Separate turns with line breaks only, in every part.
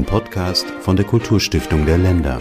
Ein Podcast von der Kulturstiftung der Länder.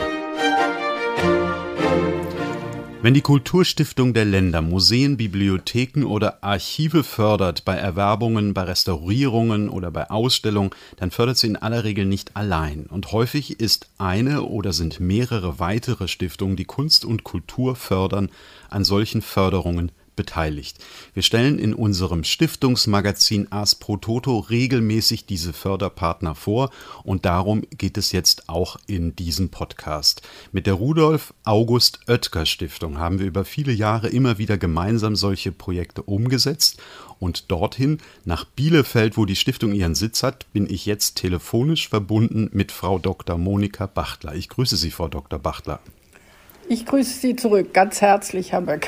Wenn die Kulturstiftung der Länder Museen, Bibliotheken oder Archive fördert bei Erwerbungen, bei Restaurierungen oder bei Ausstellungen, dann fördert sie in aller Regel nicht allein. Und häufig ist eine oder sind mehrere weitere Stiftungen, die Kunst und Kultur fördern, an solchen Förderungen beteiligt. Wir stellen in unserem Stiftungsmagazin Ars Pro Toto regelmäßig diese Förderpartner vor und darum geht es jetzt auch in diesem Podcast. Mit der Rudolf August Oetker Stiftung haben wir über viele Jahre immer wieder gemeinsam solche Projekte umgesetzt und dorthin, nach Bielefeld, wo die Stiftung ihren Sitz hat, bin ich jetzt telefonisch verbunden mit Frau Dr. Monika Bachtler. Ich grüße Sie, Frau Dr. Bachtler.
Ich grüße Sie zurück, ganz herzlich, Herr Böck.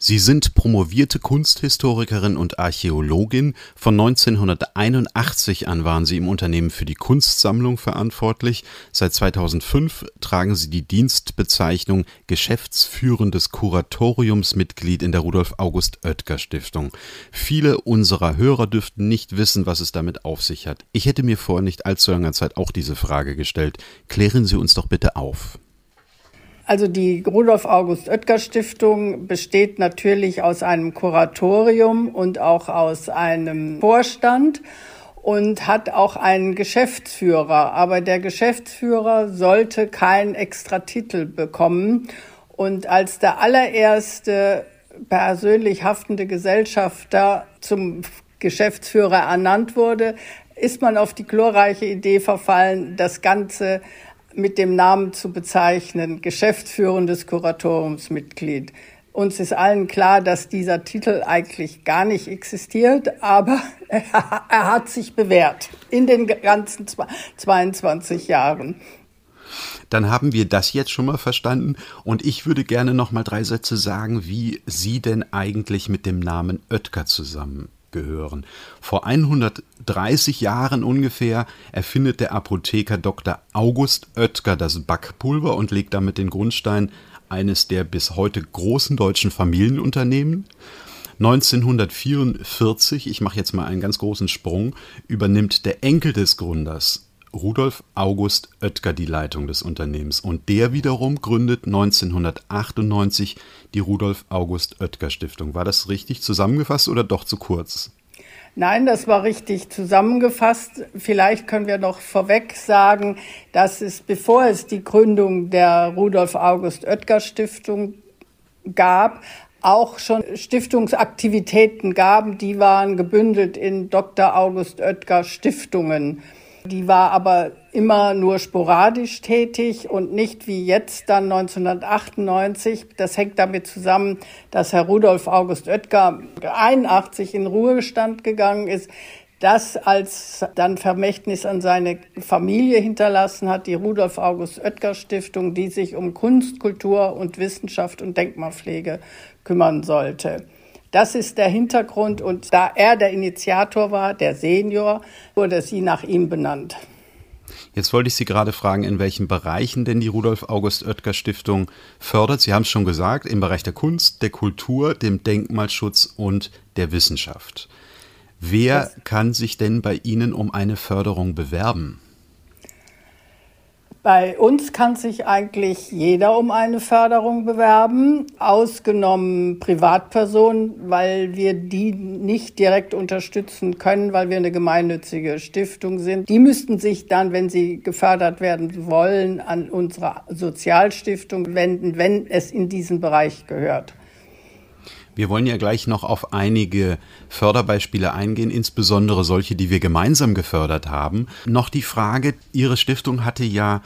Sie sind promovierte Kunsthistorikerin und Archäologin. Von 1981 an waren Sie im Unternehmen für die Kunstsammlung verantwortlich. Seit 2005 tragen Sie die Dienstbezeichnung Geschäftsführendes Kuratoriumsmitglied in der Rudolf August Oetker Stiftung. Viele unserer Hörer dürften nicht wissen, was es damit auf sich hat. Ich hätte mir vor nicht allzu langer Zeit auch diese Frage gestellt. Klären Sie uns doch bitte auf.
Also die Rudolf August Oetker Stiftung besteht natürlich aus einem Kuratorium und auch aus einem Vorstand und hat auch einen Geschäftsführer. Aber der Geschäftsführer sollte keinen extra Titel bekommen. Und als der allererste persönlich haftende Gesellschafter zum Geschäftsführer ernannt wurde, ist man auf die glorreiche Idee verfallen, das Ganze mit dem Namen zu bezeichnen, geschäftsführendes Kuratoriumsmitglied. Uns ist allen klar, dass dieser Titel eigentlich gar nicht existiert, aber er hat sich bewährt in den ganzen 22 Jahren.
Dann haben wir das jetzt schon mal verstanden und ich würde gerne noch mal drei Sätze sagen, wie Sie denn eigentlich mit dem Namen Oetker zusammen gehören. Vor 130 Jahren ungefähr erfindet der Apotheker Dr. August Oetker das Backpulver und legt damit den Grundstein eines der bis heute großen deutschen Familienunternehmen. 1944, ich mache jetzt mal einen ganz großen Sprung, übernimmt der Enkel des Gründers, Rudolf August Oetker die Leitung des Unternehmens und der wiederum gründet 1998 die Rudolf August Oetker Stiftung. War das richtig zusammengefasst oder doch zu kurz?
Nein, das war richtig zusammengefasst. Vielleicht können wir noch vorweg sagen, dass es, bevor es die Gründung der Rudolf August Oetker Stiftung gab, auch schon Stiftungsaktivitäten gaben, die waren gebündelt in Dr. August Oetker Stiftungen. Die war aber immer nur sporadisch tätig und nicht wie jetzt dann 1998. Das hängt damit zusammen, dass Herr Rudolf August Oetker 81 in Ruhestand gegangen ist. Das als dann Vermächtnis an seine Familie hinterlassen hat, die Rudolf August Oetker Stiftung, die sich um Kunst, Kultur und Wissenschaft und Denkmalpflege kümmern sollte. Das ist der Hintergrund und da er der Initiator war, der Senior, wurde sie nach ihm benannt.
Jetzt wollte ich Sie gerade fragen, in welchen Bereichen denn die Rudolf August Oetker Stiftung fördert. Sie haben es schon gesagt, im Bereich der Kunst, der Kultur, dem Denkmalschutz und der Wissenschaft. Wer kann sich denn bei Ihnen um eine Förderung bewerben?
Bei uns kann sich eigentlich jeder um eine Förderung bewerben, ausgenommen Privatpersonen, weil wir die nicht direkt unterstützen können, weil wir eine gemeinnützige Stiftung sind. Die müssten sich dann, wenn sie gefördert werden wollen, an unsere Sozialstiftung wenden, wenn es in diesen Bereich gehört.
Wir wollen ja gleich noch auf einige Förderbeispiele eingehen, insbesondere solche, die wir gemeinsam gefördert haben. Noch die Frage, Ihre Stiftung hatte ja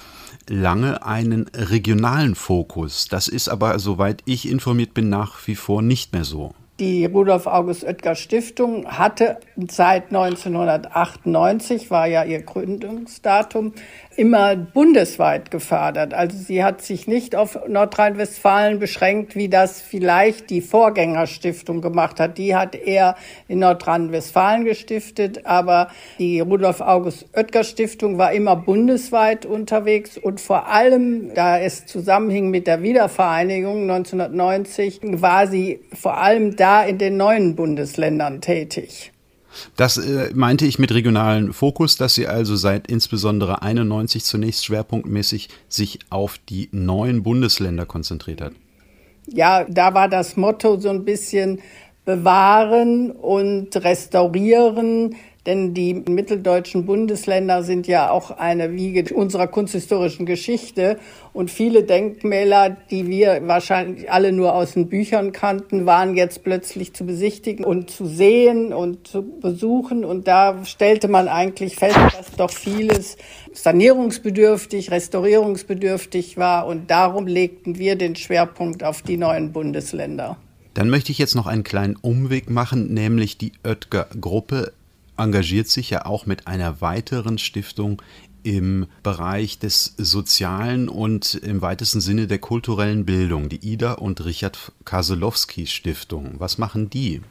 lange einen regionalen Fokus. Das ist aber, soweit ich informiert bin, nach wie vor nicht mehr so.
Die Rudolf August Oetker Stiftung hatte seit 1998, war ja ihr Gründungsdatum, immer bundesweit gefördert. Also sie hat sich nicht auf Nordrhein-Westfalen beschränkt, wie das vielleicht die Vorgängerstiftung gemacht hat. Die hat eher in Nordrhein-Westfalen gestiftet, aber die Rudolf August Oetker Stiftung war immer bundesweit unterwegs und vor allem, da es zusammenhing mit der Wiedervereinigung 1990, war sie vor allem da in den neuen Bundesländern tätig.
Das äh, meinte ich mit regionalen Fokus, dass Sie also seit insbesondere 91 zunächst schwerpunktmäßig sich auf die neuen Bundesländer konzentriert hat.
Ja, da war das Motto so ein bisschen bewahren und restaurieren, denn die mitteldeutschen Bundesländer sind ja auch eine Wiege unserer kunsthistorischen Geschichte. Und viele Denkmäler, die wir wahrscheinlich alle nur aus den Büchern kannten, waren jetzt plötzlich zu besichtigen und zu sehen und zu besuchen. Und da stellte man eigentlich fest, dass doch vieles sanierungsbedürftig, restaurierungsbedürftig war. Und darum legten wir den Schwerpunkt auf die neuen Bundesländer.
Dann möchte ich jetzt noch einen kleinen Umweg machen, nämlich die Oetker Gruppe engagiert sich ja auch mit einer weiteren Stiftung im Bereich des Sozialen und im weitesten Sinne der kulturellen Bildung, die Ida und Richard Kaselowski Stiftung. Was machen die?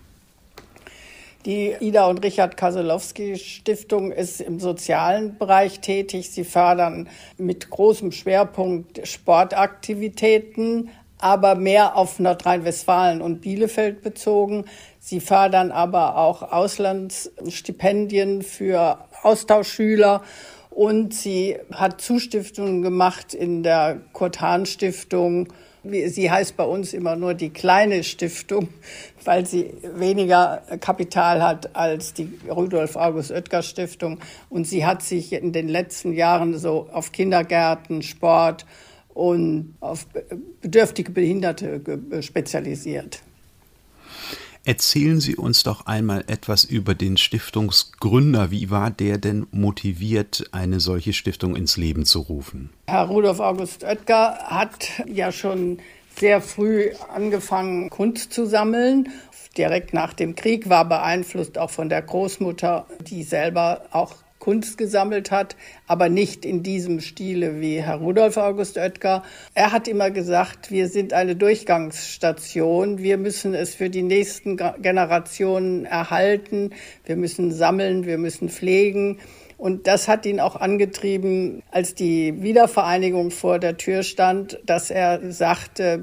Die Ida und Richard Kaselowski Stiftung ist im sozialen Bereich tätig. Sie fördern mit großem Schwerpunkt Sportaktivitäten, aber mehr auf Nordrhein-Westfalen und Bielefeld bezogen. Sie fördern aber auch Auslandsstipendien für Austauschschüler und sie hat Zustiftungen gemacht in der Kurt-Hahn-Stiftung. Sie heißt bei uns immer nur die kleine Stiftung, weil sie weniger Kapital hat als die Rudolf August Oetker Stiftung. Und sie hat sich in den letzten Jahren so auf Kindergärten, Sport und auf bedürftige Behinderte spezialisiert.
Erzählen Sie uns doch einmal etwas über den Stiftungsgründer. Wie war der denn motiviert, eine solche Stiftung ins Leben zu rufen?
Herr Rudolf August Oetker hat ja schon sehr früh angefangen, Kunst zu sammeln. Direkt nach dem Krieg war beeinflusst auch von der Großmutter, die selber auch Kunst gesammelt hat, aber nicht in diesem Stile wie Herr Rudolf August Oetker. Er hat immer gesagt, wir sind eine Durchgangsstation. Wir müssen es für die nächsten Generationen erhalten. Wir müssen sammeln, wir müssen pflegen. Und das hat ihn auch angetrieben, als die Wiedervereinigung vor der Tür stand, dass er sagte,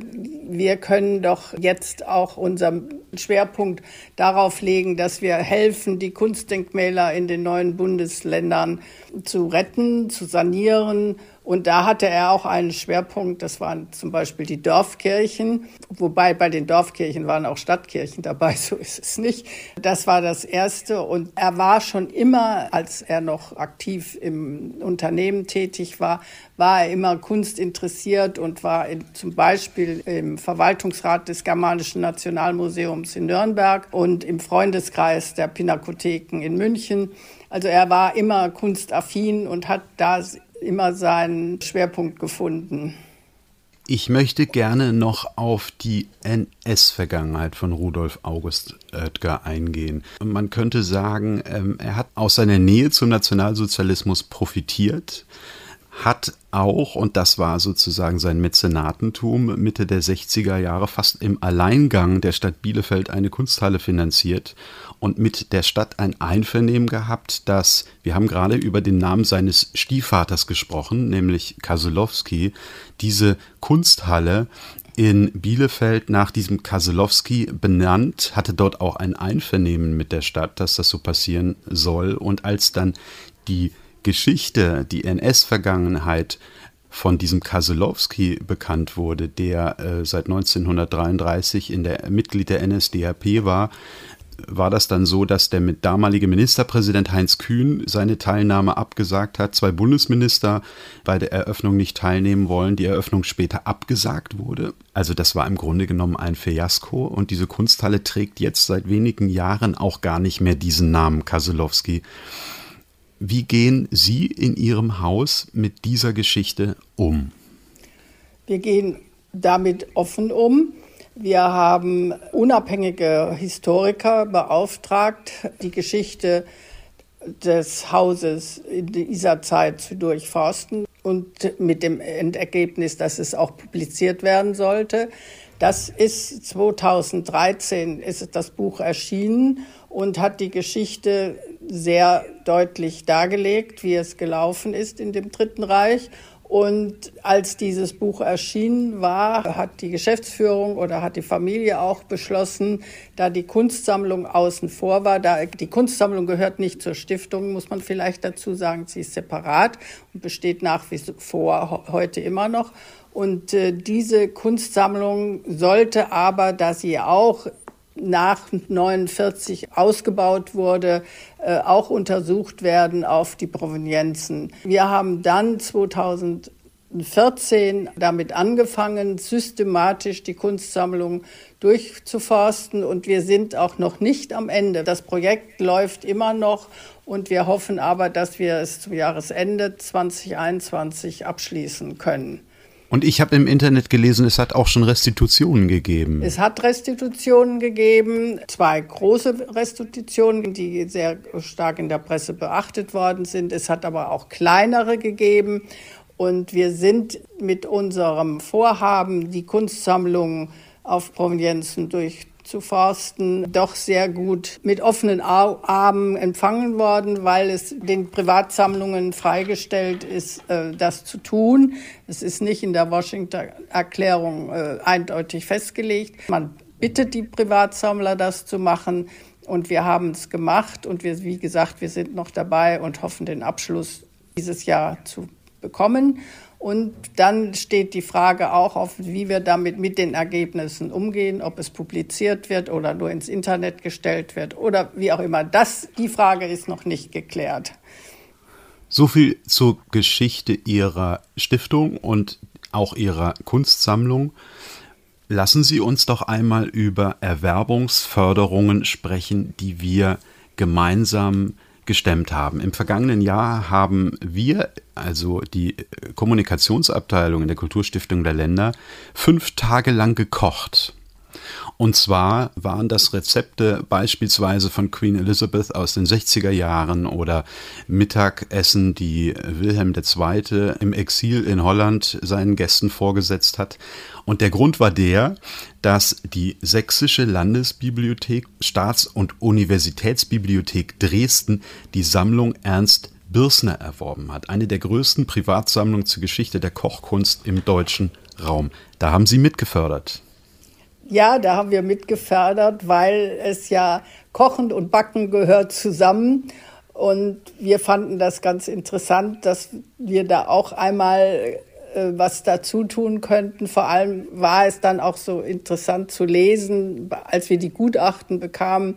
wir können doch jetzt auch unseren Schwerpunkt darauf legen, dass wir helfen, die Kunstdenkmäler in den neuen Bundesländern zu retten, zu sanieren und da hatte er auch einen Schwerpunkt, das waren zum Beispiel die Dorfkirchen, wobei bei den Dorfkirchen waren auch Stadtkirchen dabei, so ist es nicht. Das war das Erste und er war schon immer, als er noch aktiv im Unternehmen tätig war, war er immer kunstinteressiert und war in, zum Beispiel im Verwaltungsrat des Germanischen Nationalmuseums in Nürnberg und im Freundeskreis der Pinakotheken in München. Also er war immer kunstaffin und hat da immer seinen Schwerpunkt gefunden.
Ich möchte gerne noch auf die NS-Vergangenheit von Rudolf August Oetker eingehen. Man könnte sagen, ähm, er hat aus seiner Nähe zum Nationalsozialismus profitiert, hat auch, und das war sozusagen sein Mäzenatentum, Mitte der 60er Jahre fast im Alleingang der Stadt Bielefeld eine Kunsthalle finanziert und mit der Stadt ein Einvernehmen gehabt, dass, wir haben gerade über den Namen seines Stiefvaters gesprochen, nämlich Kaselowski, diese Kunsthalle in Bielefeld nach diesem Kaselowski benannt, hatte dort auch ein Einvernehmen mit der Stadt, dass das so passieren soll. Und als dann die Geschichte, die NS-Vergangenheit von diesem Kaselowski bekannt wurde, der äh, seit 1933 in der Mitglied der NSDAP war, war das dann so, dass der damalige Ministerpräsident Heinz Kühn seine Teilnahme abgesagt hat, zwei Bundesminister bei der Eröffnung nicht teilnehmen wollen, die Eröffnung später abgesagt wurde. Also das war im Grunde genommen ein Fiasko und diese Kunsthalle trägt jetzt seit wenigen Jahren auch gar nicht mehr diesen Namen Kaselowski. Wie gehen Sie in Ihrem Haus mit dieser Geschichte um?
Wir gehen damit offen um. Wir haben unabhängige Historiker beauftragt, die Geschichte des Hauses in dieser Zeit zu durchforsten und mit dem Endergebnis, dass es auch publiziert werden sollte. Das ist 2013 ist das Buch erschienen und hat die Geschichte sehr deutlich dargelegt, wie es gelaufen ist in dem Dritten Reich Und als dieses Buch erschienen war, hat die Geschäftsführung oder hat die Familie auch beschlossen, da die Kunstsammlung außen vor war, da die Kunstsammlung gehört nicht zur Stiftung, muss man vielleicht dazu sagen, sie ist separat und besteht nach wie vor heute immer noch. Und äh, diese Kunstsammlung sollte aber, da sie auch nach 49 ausgebaut wurde, äh, auch untersucht werden auf die Provenienzen. Wir haben dann 2014 damit angefangen, systematisch die Kunstsammlung durchzuforsten und wir sind auch noch nicht am Ende. Das Projekt läuft immer noch und wir hoffen aber, dass wir es zum Jahresende 2021 abschließen können.
Und ich habe im Internet gelesen, es hat auch schon Restitutionen gegeben.
Es hat Restitutionen gegeben, zwei große Restitutionen, die sehr stark in der Presse beachtet worden sind. Es hat aber auch kleinere gegeben. Und wir sind mit unserem Vorhaben, die Kunstsammlung auf Provenienzen durch zu forsten, doch sehr gut mit offenen Armen empfangen worden, weil es den Privatsammlungen freigestellt ist, äh, das zu tun. Es ist nicht in der Washington Erklärung äh, eindeutig festgelegt. Man bittet die Privatsammler, das zu machen. Und wir haben es gemacht. Und wir, wie gesagt, wir sind noch dabei und hoffen, den Abschluss dieses Jahr zu bekommen. Und dann steht die Frage auch auf, wie wir damit mit den Ergebnissen umgehen, ob es publiziert wird oder nur ins Internet gestellt wird oder wie auch immer. Das, die Frage ist noch nicht geklärt.
So viel zur Geschichte Ihrer Stiftung und auch Ihrer Kunstsammlung. Lassen Sie uns doch einmal über Erwerbungsförderungen sprechen, die wir gemeinsam gestemmt haben. Im vergangenen Jahr haben wir, also die Kommunikationsabteilung in der Kulturstiftung der Länder, fünf Tage lang gekocht. Und zwar waren das Rezepte beispielsweise von Queen Elizabeth aus den 60er Jahren oder Mittagessen, die Wilhelm II. im Exil in Holland seinen Gästen vorgesetzt hat. Und der Grund war der, dass die Sächsische Landesbibliothek, Staats- und Universitätsbibliothek Dresden die Sammlung Ernst Birsner erworben hat. Eine der größten Privatsammlungen zur Geschichte der Kochkunst im deutschen Raum. Da haben Sie mitgefördert.
Ja, da haben wir mitgefördert, weil es ja Kochen und Backen gehört zusammen. Und wir fanden das ganz interessant, dass wir da auch einmal äh, was dazu tun könnten. Vor allem war es dann auch so interessant zu lesen, als wir die Gutachten bekamen,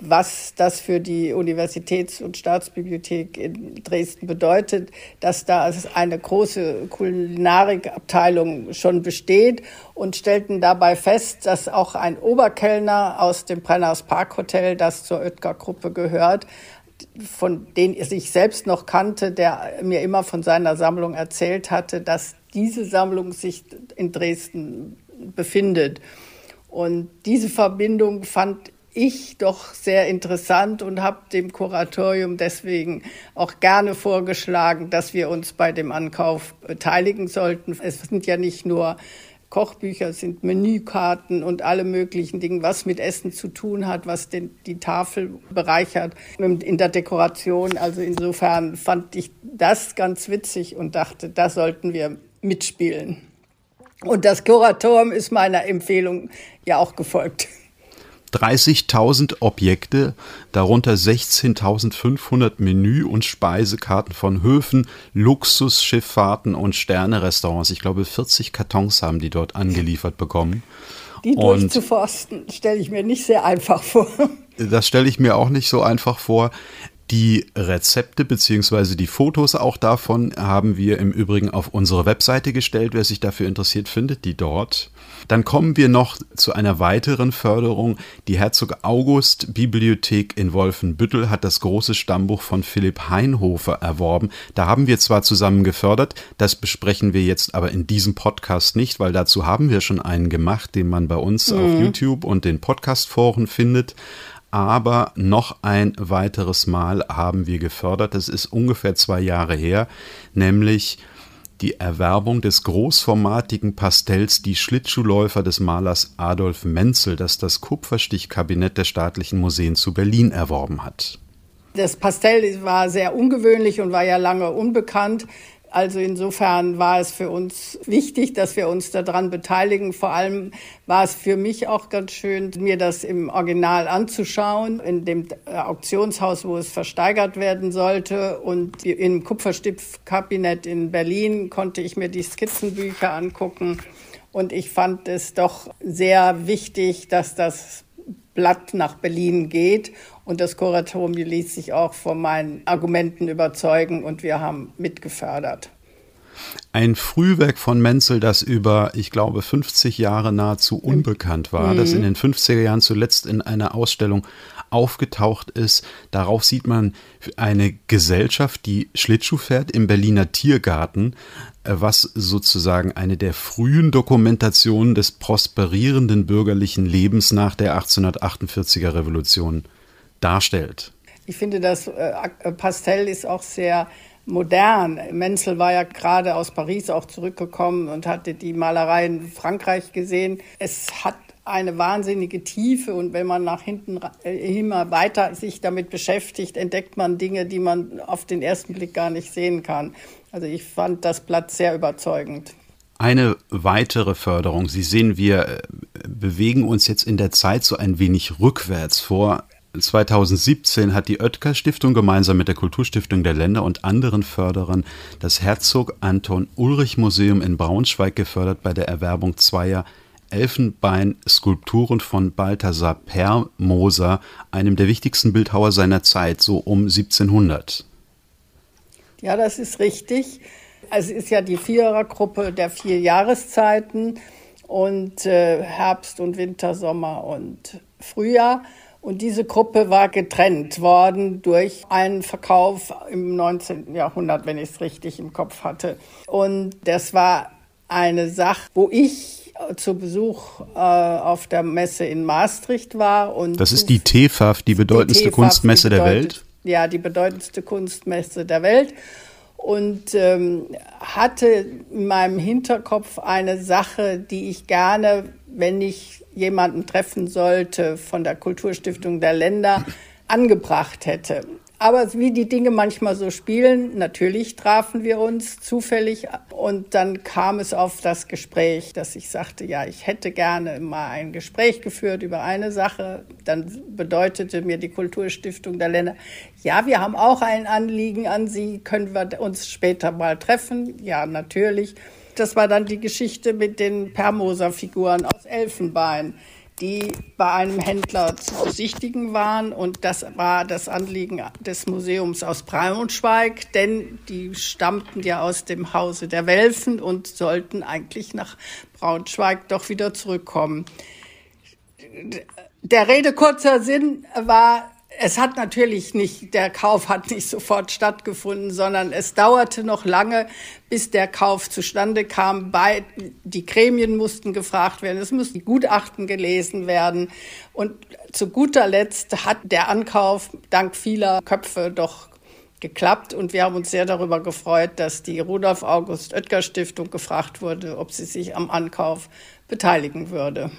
was das für die Universitäts- und Staatsbibliothek in Dresden bedeutet, dass da eine große Kulinarikabteilung schon besteht und stellten dabei fest, dass auch ein Oberkellner aus dem Brenners Parkhotel, das zur Oetker-Gruppe gehört, von dem ich selbst noch kannte, der mir immer von seiner Sammlung erzählt hatte, dass diese Sammlung sich in Dresden befindet. Und diese Verbindung fand ich doch sehr interessant und habe dem Kuratorium deswegen auch gerne vorgeschlagen, dass wir uns bei dem Ankauf beteiligen sollten. Es sind ja nicht nur Kochbücher, es sind Menükarten und alle möglichen Dinge, was mit Essen zu tun hat, was den, die Tafel bereichert in der Dekoration. Also insofern fand ich das ganz witzig und dachte, da sollten wir mitspielen. Und das Kuratorium ist meiner Empfehlung ja auch gefolgt.
30.000 Objekte, darunter 16.500 Menü- und Speisekarten von Höfen, Luxusschifffahrten und Sternerestaurants. Ich glaube, 40 Kartons haben die dort angeliefert bekommen.
Die durchzuforsten, stelle ich mir nicht sehr einfach vor.
Das stelle ich mir auch nicht so einfach vor. Die Rezepte bzw. die Fotos auch davon haben wir im Übrigen auf unsere Webseite gestellt. Wer sich dafür interessiert, findet die dort. Dann kommen wir noch zu einer weiteren Förderung. Die Herzog August Bibliothek in Wolfenbüttel hat das große Stammbuch von Philipp Heinhofer erworben. Da haben wir zwar zusammen gefördert, das besprechen wir jetzt aber in diesem Podcast nicht, weil dazu haben wir schon einen gemacht, den man bei uns mhm. auf YouTube und den Podcastforen findet aber noch ein weiteres Mal haben wir gefördert. Das ist ungefähr zwei Jahre her, nämlich die Erwerbung des großformatigen Pastells Die Schlittschuhläufer des Malers Adolf Menzel, das das Kupferstichkabinett der staatlichen Museen zu Berlin erworben hat.
Das Pastell war sehr ungewöhnlich und war ja lange unbekannt. Also insofern war es für uns wichtig, dass wir uns daran beteiligen. Vor allem war es für mich auch ganz schön, mir das im Original anzuschauen, in dem Auktionshaus, wo es versteigert werden sollte. Und im Kupferstiftskabinett in Berlin konnte ich mir die Skizzenbücher angucken. Und ich fand es doch sehr wichtig, dass das Blatt nach Berlin geht. Und das Kuratorium ließ sich auch von meinen Argumenten überzeugen und wir haben mitgefördert.
Ein Frühwerk von Menzel, das über, ich glaube, 50 Jahre nahezu unbekannt war, mhm. das in den 50er Jahren zuletzt in einer Ausstellung aufgetaucht ist. Darauf sieht man eine Gesellschaft, die Schlittschuh fährt im Berliner Tiergarten, äh, was sozusagen eine der frühen Dokumentationen des prosperierenden bürgerlichen Lebens nach der 1848er Revolution darstellt.
Ich finde, das äh, Pastell ist auch sehr modern. Menzel war ja gerade aus Paris auch zurückgekommen und hatte die Malerei in Frankreich gesehen. Es hat eine wahnsinnige Tiefe und wenn man nach hinten äh, immer weiter sich damit beschäftigt, entdeckt man Dinge, die man auf den ersten Blick gar nicht sehen kann. Also ich fand das Blatt sehr überzeugend.
Eine weitere Förderung. Sie sehen, wir äh, bewegen uns jetzt in der Zeit so ein wenig rückwärts vor. 2017 hat die Oetker Stiftung gemeinsam mit der Kulturstiftung der Länder und anderen Förderern das Herzog Anton Ulrich Museum in Braunschweig gefördert bei der Erwerbung zweier Elfenbeinskulpturen von Balthasar Permoser, einem der wichtigsten Bildhauer seiner Zeit, so um 1700.
Ja, das ist richtig. Es ist ja die Vierergruppe der vier Jahreszeiten und äh, Herbst und Winter, Sommer und Frühjahr. Und diese Gruppe war getrennt worden durch einen Verkauf im 19. Jahrhundert, wenn ich es richtig im Kopf hatte. Und das war eine Sache, wo ich zu Besuch äh, auf der Messe in Maastricht war. Und
das ist die TEFAF, die bedeutendste die TEFAF, Kunstmesse die der Welt?
Ja, die bedeutendste Kunstmesse der Welt. Und ähm, hatte in meinem Hinterkopf eine Sache, die ich gerne, wenn ich jemanden treffen sollte von der Kulturstiftung der Länder, angebracht hätte. Aber wie die Dinge manchmal so spielen, natürlich trafen wir uns zufällig und dann kam es auf das Gespräch, dass ich sagte, ja, ich hätte gerne mal ein Gespräch geführt über eine Sache. Dann bedeutete mir die Kulturstiftung der Länder, ja, wir haben auch ein Anliegen an Sie, können wir uns später mal treffen? Ja, natürlich. Das war dann die Geschichte mit den Permoser-Figuren aus Elfenbein die bei einem Händler zu besichtigen waren. Und das war das Anliegen des Museums aus Braunschweig, denn die stammten ja aus dem Hause der Welfen und sollten eigentlich nach Braunschweig doch wieder zurückkommen. Der Rede kurzer Sinn war, es hat natürlich nicht, der Kauf hat nicht sofort stattgefunden, sondern es dauerte noch lange, bis der Kauf zustande kam. Bei, die Gremien mussten gefragt werden, es mussten Gutachten gelesen werden. Und zu guter Letzt hat der Ankauf dank vieler Köpfe doch geklappt und wir haben uns sehr darüber gefreut, dass die Rudolf August Oetker Stiftung gefragt wurde, ob sie sich am Ankauf beteiligen würde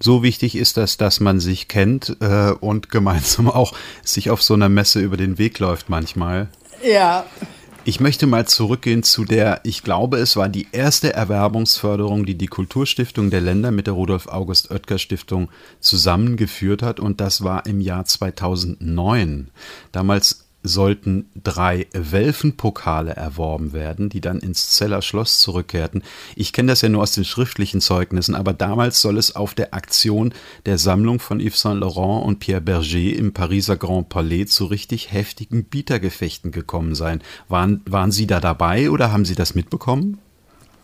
so wichtig ist das, dass man sich kennt äh, und gemeinsam auch sich auf so einer Messe über den Weg läuft manchmal.
Ja.
Ich möchte mal zurückgehen zu der, ich glaube, es war die erste Erwerbungsförderung, die die Kulturstiftung der Länder mit der Rudolf August Oetker Stiftung zusammengeführt hat und das war im Jahr 2009. Damals sollten drei Welfenpokale erworben werden, die dann ins Zeller Schloss zurückkehrten. Ich kenne das ja nur aus den schriftlichen Zeugnissen, aber damals soll es auf der Aktion der Sammlung von Yves Saint Laurent und Pierre Berger im Pariser Grand Palais zu richtig heftigen Bietergefechten gekommen sein. Waren, waren Sie da dabei oder haben Sie das mitbekommen?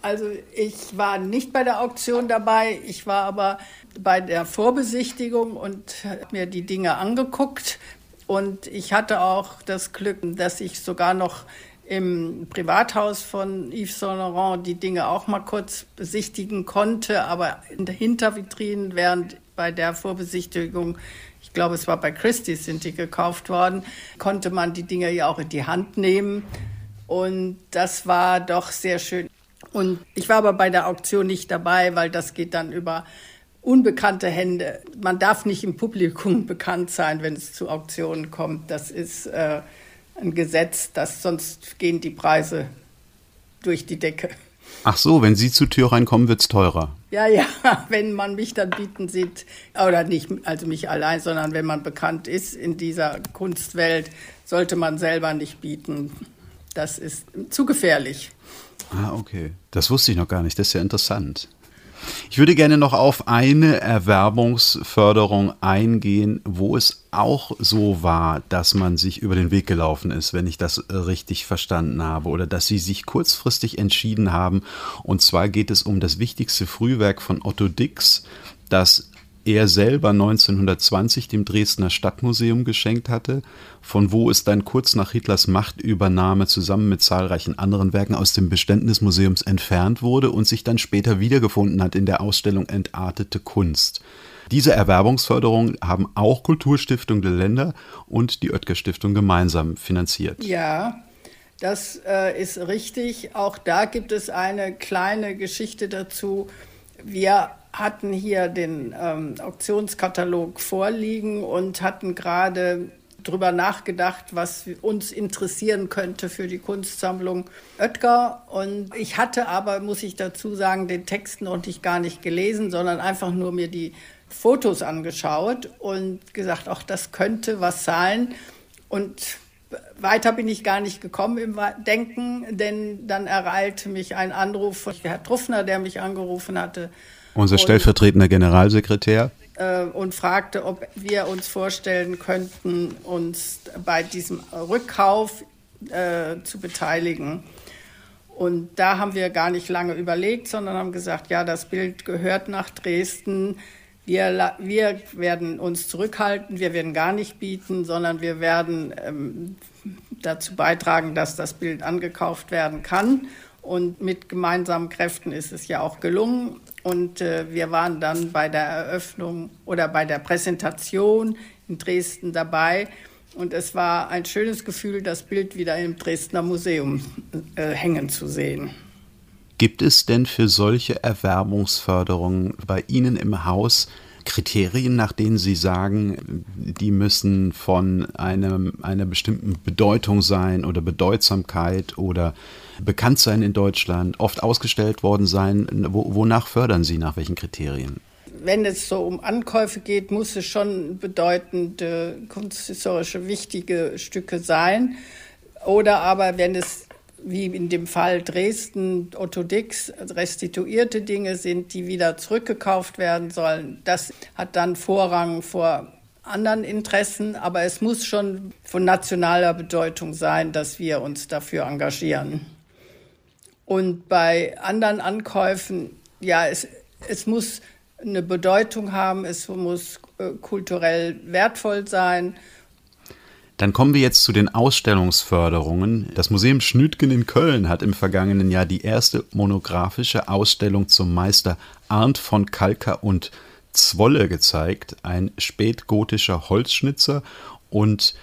Also ich war nicht bei der Auktion dabei, ich war aber bei der Vorbesichtigung und mir die Dinge angeguckt. Und ich hatte auch das Glück, dass ich sogar noch im Privathaus von Yves Saint Laurent die Dinge auch mal kurz besichtigen konnte, aber in der Hintervitrinen, während bei der Vorbesichtigung, ich glaube, es war bei Christie's sind die gekauft worden, konnte man die Dinge ja auch in die Hand nehmen. Und das war doch sehr schön. Und ich war aber bei der Auktion nicht dabei, weil das geht dann über unbekannte Hände. Man darf nicht im Publikum bekannt sein, wenn es zu Auktionen kommt. Das ist äh, ein Gesetz, dass sonst gehen die Preise durch die Decke.
Ach so, wenn Sie zu Tür reinkommen, wird es teurer.
Ja, ja, wenn man mich dann bieten sieht, oder nicht, also mich allein, sondern wenn man bekannt ist in dieser Kunstwelt, sollte man selber nicht bieten. Das ist zu gefährlich.
Ah, okay. Das wusste ich noch gar nicht. Das ist ja interessant. Ich würde gerne noch auf eine Erwerbungsförderung eingehen, wo es auch so war, dass man sich über den Weg gelaufen ist, wenn ich das richtig verstanden habe, oder dass Sie sich kurzfristig entschieden haben. Und zwar geht es um das wichtigste Frühwerk von Otto Dix, das er selber 1920 dem Dresdner Stadtmuseum geschenkt hatte, von wo es dann kurz nach Hitlers Machtübernahme zusammen mit zahlreichen anderen Werken aus dem Beständen des Museums entfernt wurde und sich dann später wiedergefunden hat in der Ausstellung Entartete Kunst. Diese Erwerbungsförderung haben auch Kulturstiftung der Länder und die Oetker Stiftung gemeinsam finanziert.
Ja, das äh, ist richtig. Auch da gibt es eine kleine Geschichte dazu. Wir hatten hier den ähm, Auktionskatalog vorliegen und hatten gerade darüber nachgedacht, was uns interessieren könnte für die Kunstsammlung Oetker. Und ich hatte aber, muss ich dazu sagen, den Text noch nicht gar nicht gelesen, sondern einfach nur mir die Fotos angeschaut und gesagt, ach, das könnte was sein. Und weiter bin ich gar nicht gekommen im Denken, denn dann ereilte mich ein Anruf von Herrn Truffner, der mich angerufen hatte
unser stellvertretender Generalsekretär.
Äh, und fragte, ob wir uns vorstellen könnten, uns bei diesem Rückkauf äh, zu beteiligen. Und da haben wir gar nicht lange überlegt, sondern haben gesagt, ja, das Bild gehört nach Dresden. Wir, wir werden uns zurückhalten, wir werden gar nicht bieten, sondern wir werden ähm, dazu beitragen, dass das Bild angekauft werden kann. Und mit gemeinsamen Kräften ist es ja auch gelungen. Und äh, wir waren dann bei der Eröffnung oder bei der Präsentation in Dresden dabei. Und es war ein schönes Gefühl, das Bild wieder im Dresdner Museum äh, hängen zu sehen.
Gibt es denn für solche Erwerbungsförderungen bei Ihnen im Haus Kriterien, nach denen Sie sagen, die müssen von einem, einer bestimmten Bedeutung sein oder Bedeutsamkeit oder bekannt sein in Deutschland, oft ausgestellt worden sein. Wo, wonach fördern Sie, nach welchen Kriterien?
Wenn es so um Ankäufe geht, muss es schon bedeutende kunsthistorische wichtige Stücke sein. Oder aber wenn es wie in dem Fall Dresden Otto Dix restituierte Dinge sind, die wieder zurückgekauft werden sollen, das hat dann Vorrang vor anderen Interessen, aber es muss schon von nationaler Bedeutung sein, dass wir uns dafür engagieren. Und bei anderen Ankäufen, ja, es, es muss eine Bedeutung haben, es muss äh, kulturell wertvoll sein.
Dann kommen wir jetzt zu den Ausstellungsförderungen. Das Museum Schnütgen in Köln hat im vergangenen Jahr die erste monographische Ausstellung zum Meister Arndt von Kalker und Zwolle gezeigt, ein spätgotischer Holzschnitzer und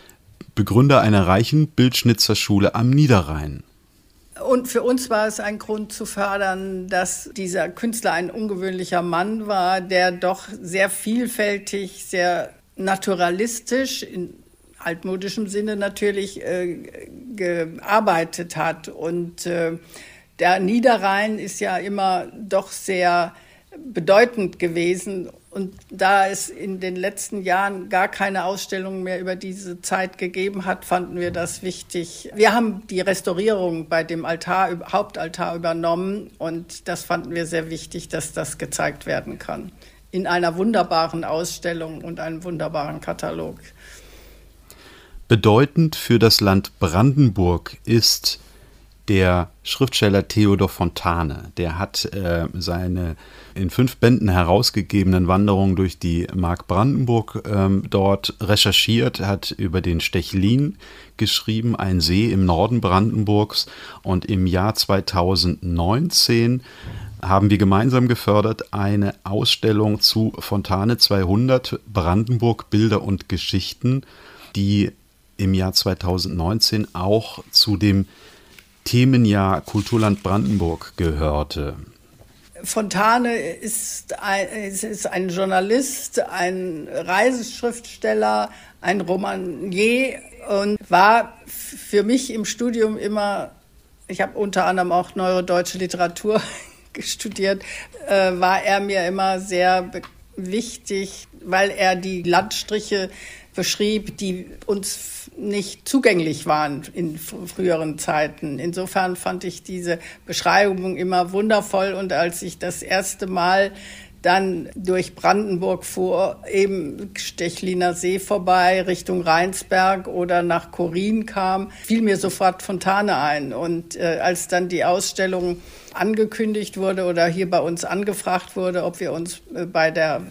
Begründer einer reichen Bildschnitzerschule am Niederrhein.
Und für uns war es ein Grund zu fördern, dass dieser Künstler ein ungewöhnlicher Mann war, der doch sehr vielfältig, sehr naturalistisch, in altmodischem Sinne natürlich, äh, gearbeitet hat. Und äh, der Niederrhein ist ja immer doch sehr bedeutend gewesen und da es in den letzten Jahren gar keine Ausstellungen mehr über diese Zeit gegeben hat, fanden wir das wichtig. Wir haben die Restaurierung bei dem Altar, Hauptaltar übernommen und das fanden wir sehr wichtig, dass das gezeigt werden kann. In einer wunderbaren Ausstellung und einem wunderbaren Katalog.
Bedeutend für das Land Brandenburg ist der Schriftsteller Theodor Fontane. Der hat äh, seine in fünf Bänden herausgegebenen Wanderungen durch die Mark Brandenburg ähm, dort recherchiert, hat über den Stechlin geschrieben, ein See im Norden Brandenburgs. Und im Jahr 2019 haben wir gemeinsam gefördert eine Ausstellung zu Fontane 200 Brandenburg Bilder und Geschichten, die im Jahr 2019 auch zu dem Themenjahr Kulturland Brandenburg gehörte.
Fontane ist ein, ist ein Journalist, ein Reiseschriftsteller, ein Romanier und war für mich im Studium immer, ich habe unter anderem auch neurodeutsche Literatur studiert, äh, war er mir immer sehr wichtig, weil er die Landstriche beschrieb, die uns nicht zugänglich waren in früheren Zeiten. Insofern fand ich diese Beschreibung immer wundervoll und als ich das erste Mal dann durch Brandenburg fuhr, eben Stechliner See vorbei, Richtung Rheinsberg oder nach Korin kam, fiel mir sofort Fontane ein. Und äh, als dann die Ausstellung angekündigt wurde oder hier bei uns angefragt wurde, ob wir uns äh, bei der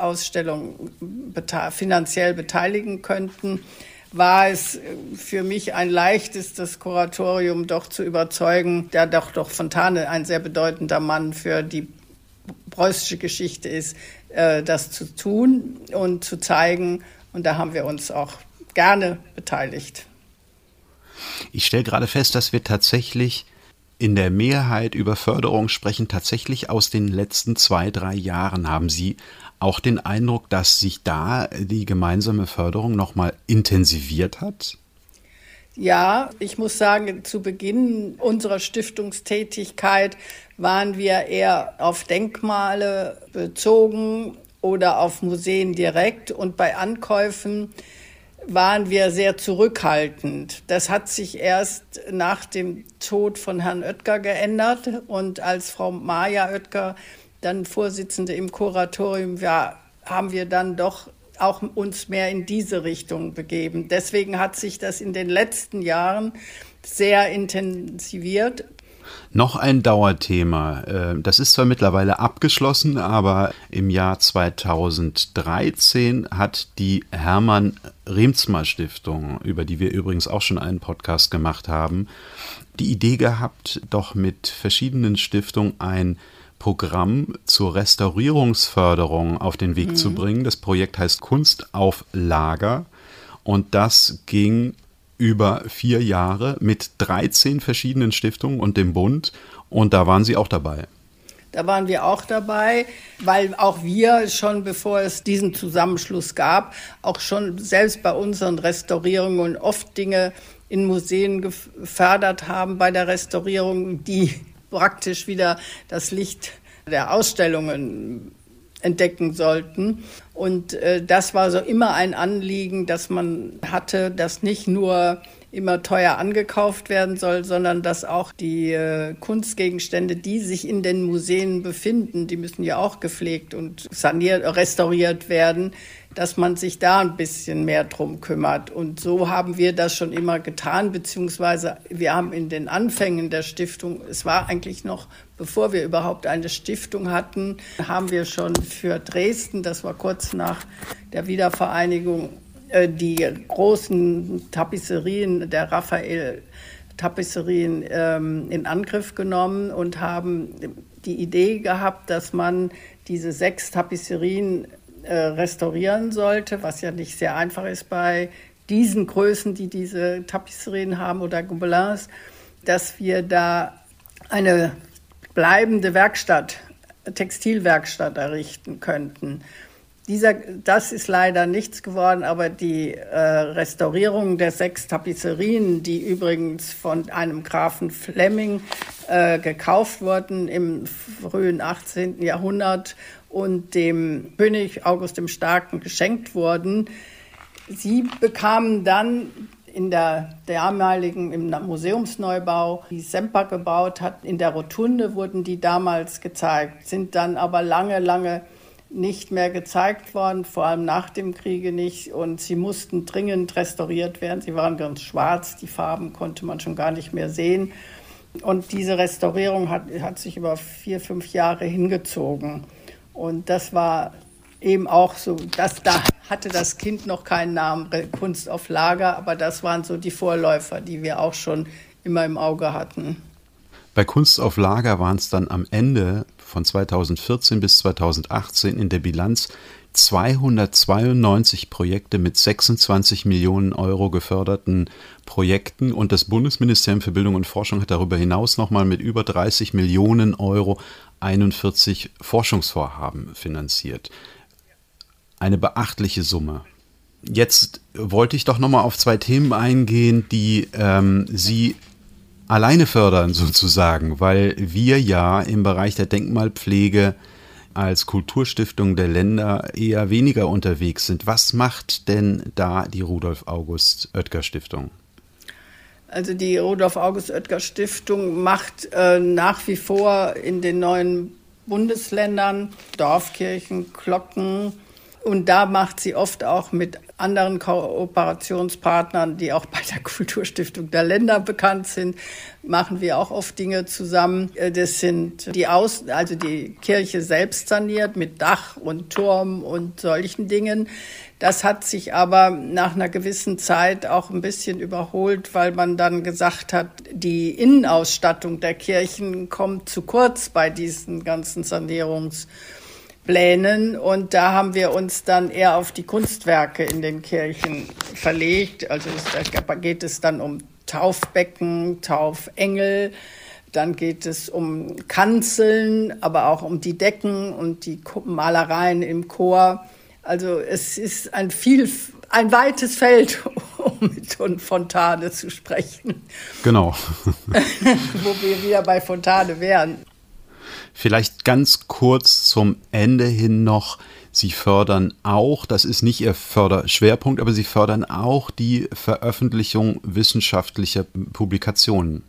Ausstellung bete finanziell beteiligen könnten, war es für mich ein leichtes, das Kuratorium doch zu überzeugen, da doch doch Fontane ein sehr bedeutender Mann für die preußische Geschichte ist, äh, das zu tun und zu zeigen. Und da haben wir uns auch gerne beteiligt.
Ich stelle gerade fest, dass wir tatsächlich in der Mehrheit über Förderung sprechen, tatsächlich aus den letzten zwei, drei Jahren. Haben Sie auch den Eindruck, dass sich da die gemeinsame Förderung nochmal intensiviert hat?
Ja, ich muss sagen, zu Beginn unserer Stiftungstätigkeit waren wir eher auf Denkmale bezogen oder auf Museen direkt und bei Ankäufen waren wir sehr zurückhaltend. Das hat sich erst nach dem Tod von Herrn Oetker geändert und als Frau Maja Oetker dann Vorsitzende im Kuratorium war, haben wir dann doch auch uns mehr in diese Richtung begeben. Deswegen hat sich das in den letzten Jahren sehr intensiviert.
Noch ein Dauerthema. Äh, das ist zwar mittlerweile abgeschlossen, aber im Jahr 2013 hat die Hermann Remsmar Stiftung, über die wir übrigens auch schon einen Podcast gemacht haben, die Idee gehabt, doch mit verschiedenen Stiftungen ein Programm zur Restaurierungsförderung auf den Weg mhm. zu bringen. Das Projekt heißt Kunst auf Lager und das ging über vier Jahre mit 13 verschiedenen Stiftungen und dem Bund und da waren Sie auch dabei.
Da waren wir auch dabei, weil auch wir schon, bevor es diesen Zusammenschluss gab, auch schon selbst bei unseren Restaurierungen oft Dinge in Museen gefördert haben bei der Restaurierung, die praktisch wieder das Licht der Ausstellungen entdecken sollten. Und äh, das war so immer ein Anliegen, dass man hatte, dass nicht nur immer teuer angekauft werden soll, sondern dass auch die äh, Kunstgegenstände, die sich in den Museen befinden, die müssen ja auch gepflegt und saniert, restauriert werden, dass man sich da ein bisschen mehr drum kümmert. Und so haben wir das schon immer getan, beziehungsweise wir haben in den Anfängen der Stiftung, es war eigentlich noch, bevor wir überhaupt eine Stiftung hatten, haben wir schon für Dresden, das war kurz nach der Wiedervereinigung, äh, die großen Tapisserien der Raphael Tapisserien ähm, in Angriff genommen und haben die Idee gehabt, dass man diese sechs Tapisserien äh, restaurieren sollte, was ja nicht sehr einfach ist bei diesen Größen, die diese Tapisserien haben oder Gobelins, dass wir da eine bleibende Werkstatt, Textilwerkstatt errichten könnten. Dieser, das ist leider nichts geworden, aber die äh, Restaurierung der sechs Tapisserien, die übrigens von einem Grafen Fleming äh, gekauft wurden im frühen 18. Jahrhundert und dem König August dem Starken geschenkt wurden. Sie bekamen dann in der damaligen im Museumsneubau, die Semper gebaut hat, in der Rotunde wurden die damals gezeigt, sind dann aber lange, lange nicht mehr gezeigt worden, vor allem nach dem Kriege nicht. Und sie mussten dringend restauriert werden. Sie waren ganz schwarz, die Farben konnte man schon gar nicht mehr sehen. Und diese Restaurierung hat, hat sich über vier, fünf Jahre hingezogen. Und das war eben auch so, dass da hatte das Kind noch keinen Namen, Kunst auf Lager, aber das waren so die Vorläufer, die wir auch schon immer im Auge hatten.
Bei Kunst auf Lager waren es dann am Ende von 2014 bis 2018 in der Bilanz 292 Projekte mit 26 Millionen Euro geförderten Projekten und das Bundesministerium für Bildung und Forschung hat darüber hinaus nochmal mit über 30 Millionen Euro 41 Forschungsvorhaben finanziert. Eine beachtliche Summe. Jetzt wollte ich doch nochmal auf zwei Themen eingehen, die ähm, Sie alleine fördern sozusagen, weil wir ja im Bereich der Denkmalpflege als Kulturstiftung der Länder eher weniger unterwegs sind. Was macht denn da die Rudolf August Oetker Stiftung?
Also die Rudolf August Oetker Stiftung macht äh, nach wie vor in den neuen Bundesländern Dorfkirchen, Glocken, und da macht sie oft auch mit anderen Kooperationspartnern, die auch bei der Kulturstiftung der Länder bekannt sind, machen wir auch oft Dinge zusammen. Äh, das sind die Aus, also die Kirche selbst saniert mit Dach und Turm und solchen Dingen. Das hat sich aber nach einer gewissen Zeit auch ein bisschen überholt, weil man dann gesagt hat, die Innenausstattung der Kirchen kommt zu kurz bei diesen ganzen Sanierungs- Plänen und da haben wir uns dann eher auf die Kunstwerke in den Kirchen verlegt. Also da geht es dann um Taufbecken, Taufengel, dann geht es um Kanzeln, aber auch um die Decken und die Malereien im Chor. Also es ist ein viel, ein weites Feld, um mit Fontane zu sprechen.
Genau.
Wo wir wieder bei Fontane wären.
Vielleicht ganz kurz zum Ende hin noch. Sie fördern auch, das ist nicht Ihr Förderschwerpunkt, aber Sie fördern auch die Veröffentlichung wissenschaftlicher Publikationen.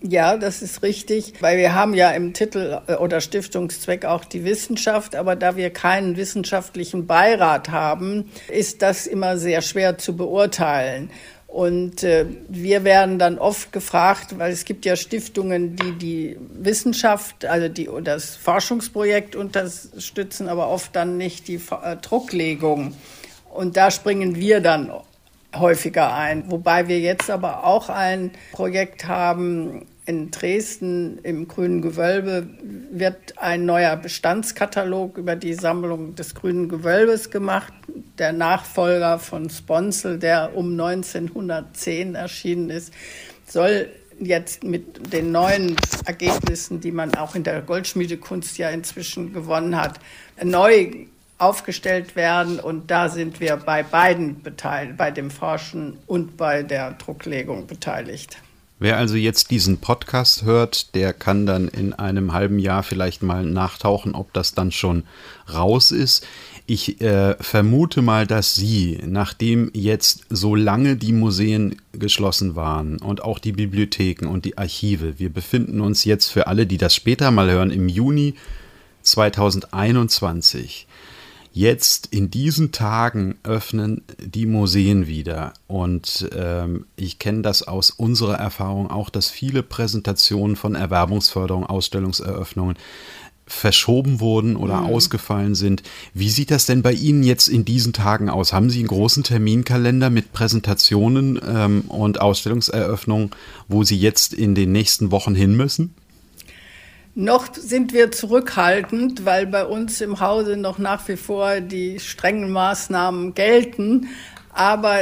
Ja, das ist richtig, weil wir haben ja im Titel äh, oder Stiftungszweck auch die Wissenschaft, aber da wir keinen wissenschaftlichen Beirat haben, ist das immer sehr schwer zu beurteilen. Und äh, wir werden dann oft gefragt, weil es gibt ja Stiftungen, die die Wissenschaft, also die das Forschungsprojekt unterstützen, aber oft dann nicht die äh, Drucklegung. Und da springen wir dann häufiger ein. Wobei wir jetzt aber auch ein Projekt haben, in Dresden im Grünen Gewölbe wird ein neuer Bestandskatalog über die Sammlung des Grünen Gewölbes gemacht. Der Nachfolger von Sponsel, der um 1910 erschienen ist, soll jetzt mit den neuen Ergebnissen, die man auch in der Goldschmiedekunst ja inzwischen gewonnen hat, neu aufgestellt werden. Und da sind wir bei beiden beteiligt, bei dem Forschen und bei der Drucklegung beteiligt.
Wer also jetzt diesen Podcast hört, der kann dann in einem halben Jahr vielleicht mal nachtauchen, ob das dann schon raus ist. Ich äh, vermute mal, dass Sie, nachdem jetzt so lange die Museen geschlossen waren und auch die Bibliotheken und die Archive, wir befinden uns jetzt für alle, die das später mal hören, im Juni 2021. Jetzt in diesen Tagen öffnen die Museen wieder. Und ähm, ich kenne das aus unserer Erfahrung auch, dass viele Präsentationen von Erwerbungsförderung, Ausstellungseröffnungen verschoben wurden oder mhm. ausgefallen sind. Wie sieht das denn bei Ihnen jetzt in diesen Tagen aus? Haben Sie einen großen Terminkalender mit Präsentationen ähm, und Ausstellungseröffnungen, wo Sie jetzt in den nächsten Wochen hin müssen?
Noch sind wir zurückhaltend, weil bei uns im Hause noch nach wie vor die strengen Maßnahmen gelten. Aber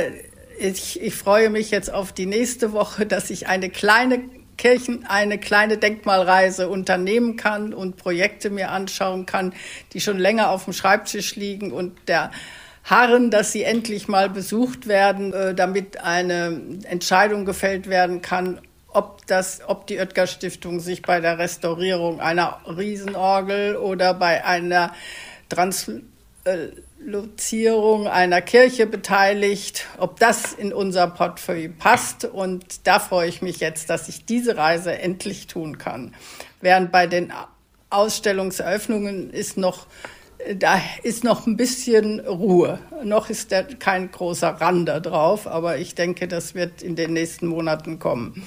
ich, ich freue mich jetzt auf die nächste Woche, dass ich eine kleine Kirchen eine kleine Denkmalreise unternehmen kann und Projekte mir anschauen kann, die schon länger auf dem Schreibtisch liegen und der harren, dass sie endlich mal besucht werden, äh, damit eine Entscheidung gefällt werden kann, ob, das, ob die Oetker Stiftung sich bei der Restaurierung einer Riesenorgel oder bei einer Translozierung einer Kirche beteiligt, ob das in unser Portfolio passt. Und da freue ich mich jetzt, dass ich diese Reise endlich tun kann. Während bei den Ausstellungseröffnungen ist noch da ist noch ein bisschen Ruhe. Noch ist da kein großer Rander drauf, aber ich denke, das wird in den nächsten Monaten kommen.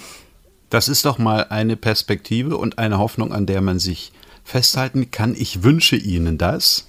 Das ist doch mal eine Perspektive und eine Hoffnung, an der man sich festhalten kann. Ich wünsche Ihnen das.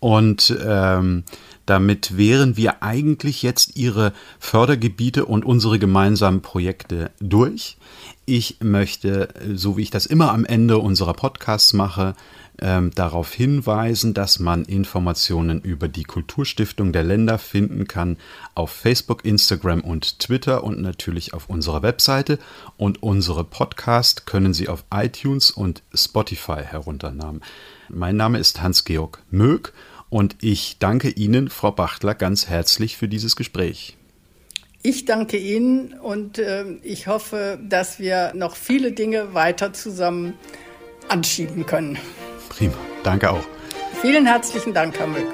Und ähm, Damit wären wir eigentlich jetzt Ihre Fördergebiete und unsere gemeinsamen Projekte durch. Ich möchte, so wie ich das immer am Ende unserer Podcasts mache, ähm, darauf hinweisen, dass man Informationen über die Kulturstiftung der Länder finden kann auf Facebook, Instagram und Twitter und natürlich auf unserer Webseite. Und unsere Podcast können Sie auf iTunes und Spotify herunternehmen. Mein Name ist Hans-Georg Mög und ich danke Ihnen, Frau Bachtler, ganz herzlich für dieses Gespräch.
Ich danke Ihnen und äh, ich hoffe, dass wir noch viele Dinge weiter zusammen anschieben können.
Prima, danke auch.
Vielen herzlichen Dank, Herr Möcke.